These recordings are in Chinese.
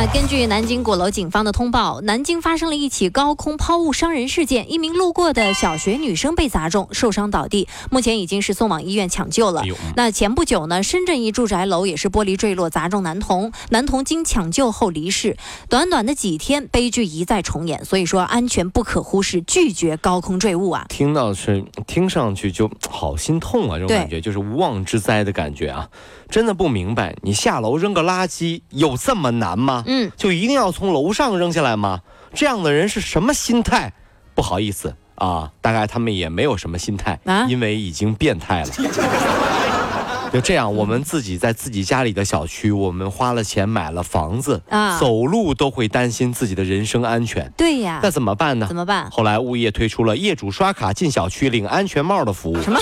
那根据南京鼓楼警方的通报，南京发生了一起高空抛物伤人事件，一名路过的小学女生被砸中，受伤倒地，目前已经是送往医院抢救了。那前不久呢，深圳一住宅楼也是玻璃坠落砸中男童，男童经抢救后离世。短短的几天，悲剧一再重演，所以说安全不可忽视，拒绝高空坠物啊！听到是听上去就好心痛啊，这种感觉就是无妄之灾的感觉啊。真的不明白，你下楼扔个垃圾有这么难吗？嗯，就一定要从楼上扔下来吗？这样的人是什么心态？不好意思啊，大概他们也没有什么心态啊，因为已经变态了。就这样，我们自己在自己家里的小区，我们花了钱买了房子啊，走路都会担心自己的人身安全。对呀，那怎么办呢？怎么办？后来物业推出了业主刷卡进小区领安全帽的服务。什么？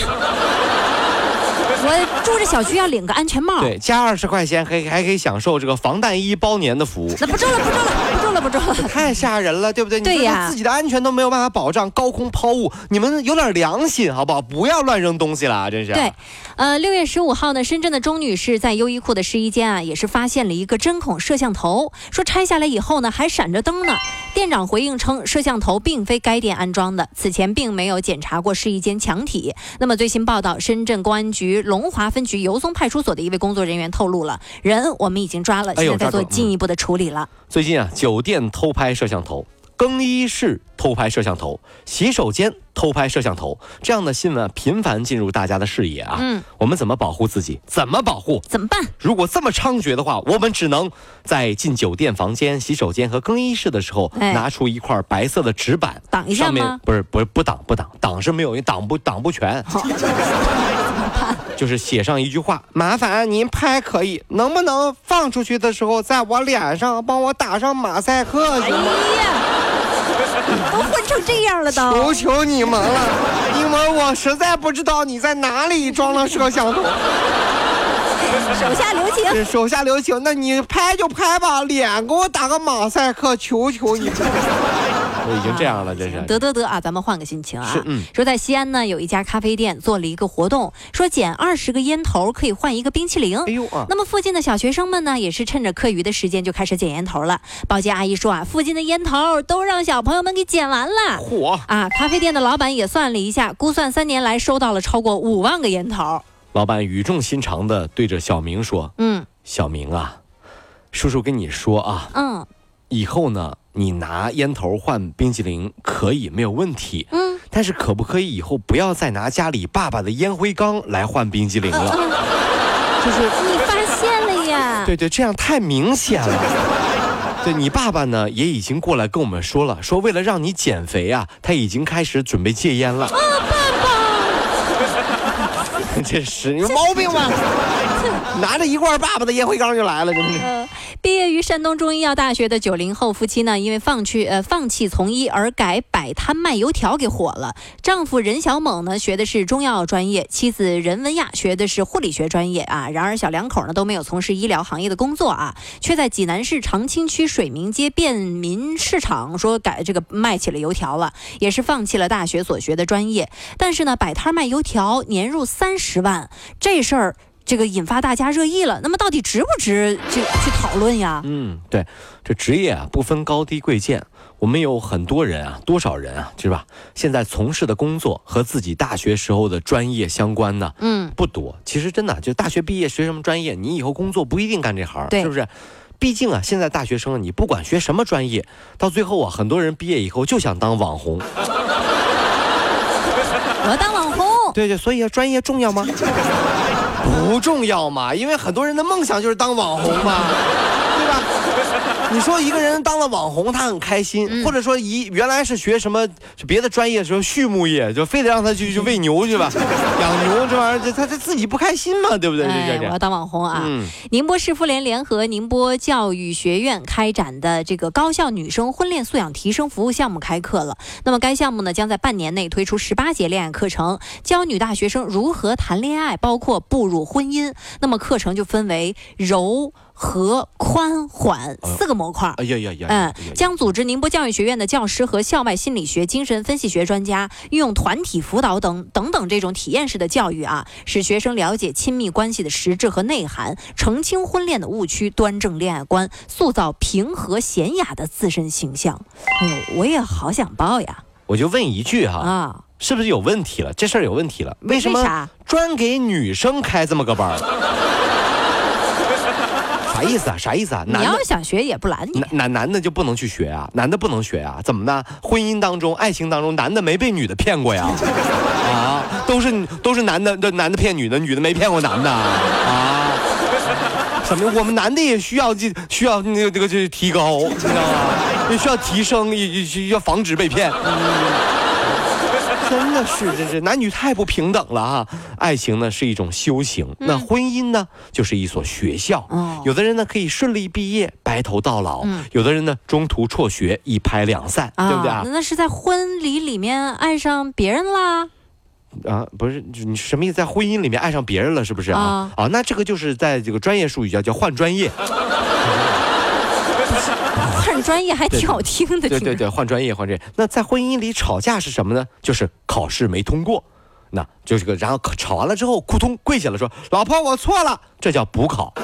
我住这小区要领个安全帽，对，加二十块钱还还可以享受这个防弹衣包年的服务。那不中了，不中了，了，不中了，太吓人了，对不对？对呀，自己的安全都没有办法保障，高空抛物，你们有点良心好不好？不要乱扔东西了，真是。对，呃，六月十五号呢，深圳的钟女士在优衣库的试衣间啊，也是发现了一个针孔摄像头，说拆下来以后呢，还闪着灯呢。店长回应称，摄像头并非该店安装的，此前并没有检查过试衣间墙体。那么最新报道，深圳公安局龙华分局油松派出所的一位工作人员透露了，人我们已经抓了，现在在做进一步的处理了。最近啊，酒店偷拍摄像头。更衣室偷拍摄像头，洗手间偷拍摄像头，这样的新闻频繁进入大家的视野啊。嗯，我们怎么保护自己？怎么保护？怎么办？如果这么猖獗的话，我们只能在进酒店房间、洗手间和更衣室的时候，拿出一块白色的纸板挡一下吗？不是，不是，不挡，不挡，挡是没有，挡不挡不全。就是写上一句话，麻烦您拍可以，能不能放出去的时候，在我脸上帮我打上马赛克？哎呀！都混成这样了，都求求你们了，因为我实在不知道你在哪里装了摄像头。手下留情，手下留情，那你拍就拍吧，脸给我打个马赛克，求求你。都已经这样了，这是得得得啊！咱们换个心情啊。说在西安呢，有一家咖啡店做了一个活动，说捡二十个烟头可以换一个冰淇淋。哎呦啊！那么附近的小学生们呢，也是趁着课余的时间就开始捡烟头了。保洁阿姨说啊，附近的烟头都让小朋友们给捡完了。嚯！啊，咖啡店的老板也算了一下，估算三年来收到了超过五万个烟头。老板语重心长的对着小明说：“嗯，小明啊，叔叔跟你说啊，嗯，以后呢。”你拿烟头换冰淇淋可以没有问题，嗯，但是可不可以以后不要再拿家里爸爸的烟灰缸来换冰激凌了？就是你发现了呀？对对，这样太明显了。对你爸爸呢，也已经过来跟我们说了，说为了让你减肥啊，他已经开始准备戒烟了。啊，爸爸，这是有毛病吗？拿着一罐爸爸的烟灰缸就来了，真是。毕业于山东中医药大学的九零后夫妻呢，因为放弃呃放弃从医而改摆摊卖油条给火了。丈夫任小猛呢学的是中药专业，妻子任文亚学的是护理学专业啊。然而小两口呢都没有从事医疗行业的工作啊，却在济南市长清区水明街便民市场说改这个卖起了油条了，也是放弃了大学所学的专业。但是呢，摆摊卖油条年入三十万，这事儿。这个引发大家热议了，那么到底值不值去去讨论呀？嗯，对，这职业啊不分高低贵贱，我们有很多人啊，多少人啊，是吧？现在从事的工作和自己大学时候的专业相关的，嗯，不多。其实真的，就大学毕业学什么专业，你以后工作不一定干这行，是不是？毕竟啊，现在大学生你不管学什么专业，到最后啊，很多人毕业以后就想当网红。我要当网红。对对，所以专业重要吗？不重要嘛，因为很多人的梦想就是当网红嘛，吧？你说一个人当了网红，他很开心，或者说一原来是学什么别的专业，说畜牧业，就非得让他去去喂牛去吧，养牛这玩意儿，他他自己不开心嘛，对不对？哎，我要当网红啊！宁波市妇联联合宁波教育学院开展的这个高校女生婚恋素养提升服务项目开课了。那么该项目呢，将在半年内推出十八节恋爱课程，教女大学生如何谈恋爱，包括步入婚姻。那么课程就分为柔。和宽缓四个模块，哎呀呀呀！嗯，将组织宁波教育学院的教师和校外心理学、精神分析学专家，运用团体辅导等等等这种体验式的教育啊，使学生了解亲密关系的实质和内涵，澄清婚恋的误区，端正恋爱观，塑造平和娴雅的自身形象。哎呦，我也好想报呀！我就问一句哈，啊，是不是有问题了？这事儿有问题了？为什么专给女生开这么个班？啥意思啊？啥意思啊？你要想学也不拦你。男男男的就不能去学啊？男的不能学啊？怎么呢？婚姻当中、爱情当中，男的没被女的骗过呀？啊，都是都是男的，这男的骗女的，女的没骗过男的啊？什么？我们男的也需要这需要那个这个这提高，你知道吗？也需要提升，也也需要防止被骗。真的是，真是男女太不平等了啊！爱情呢是一种修行，那婚姻呢就是一所学校。有的人呢可以顺利毕业，白头到老；有的人呢中途辍学，一拍两散，对不对啊？那是在婚礼里面爱上别人啦？啊，不是，你什么意思？在婚姻里面爱上别人了，是不是啊？啊，那这个就是在这个专业术语叫叫换专业。专业还挺好听的，对对对，换专业换专业。那在婚姻里吵架是什么呢？就是考试没通过，那就是个，然后吵完了之后，扑通跪下了说：“老婆，我错了。”这叫补考。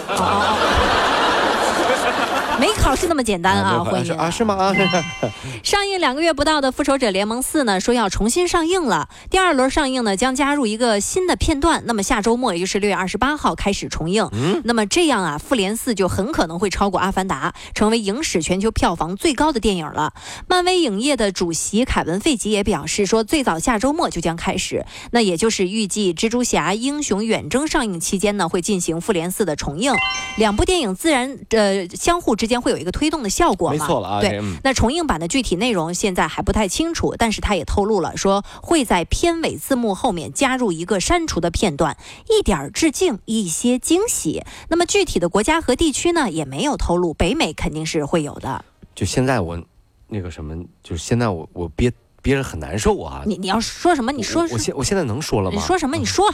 没考试那么简单啊！婚姻啊是吗？啊，上映两个月不到的《复仇者联盟四》呢，说要重新上映了。第二轮上映呢，将加入一个新的片段。那么下周末，也就是六月二十八号开始重映。嗯，那么这样啊，《复联四》就很可能会超过《阿凡达》，成为影史全球票房最高的电影了。漫威影业的主席凯文·费吉也表示说，最早下周末就将开始。那也就是预计《蜘蛛侠：英雄远征》上映期间呢，会进行《复联四》的重映。两部电影自然呃相互。之间会有一个推动的效果嘛？没错了啊。对，那重映版的具体内容现在还不太清楚，但是他也透露了，说会在片尾字幕后面加入一个删除的片段，一点致敬，一些惊喜。那么具体的国家和地区呢，也没有透露，北美肯定是会有的。就现在我那个什么，就是现在我我憋憋着很难受啊。你你要说什么？你说。我现我现在能说了吗？你说什么？你说。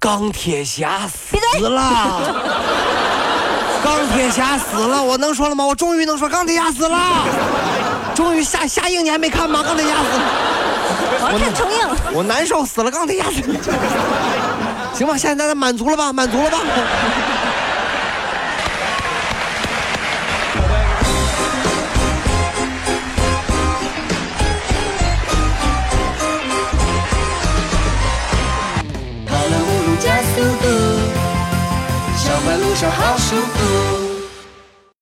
钢铁侠死了。钢铁侠死了，我能说了吗？我终于能说钢铁侠死了，终于下下映你还没看吗？钢铁侠死了，我看重映，我难受死了，钢铁侠死了，行吧，现在大家满足了吧？满足了吧？跑了五路加速度。小马路上好祝福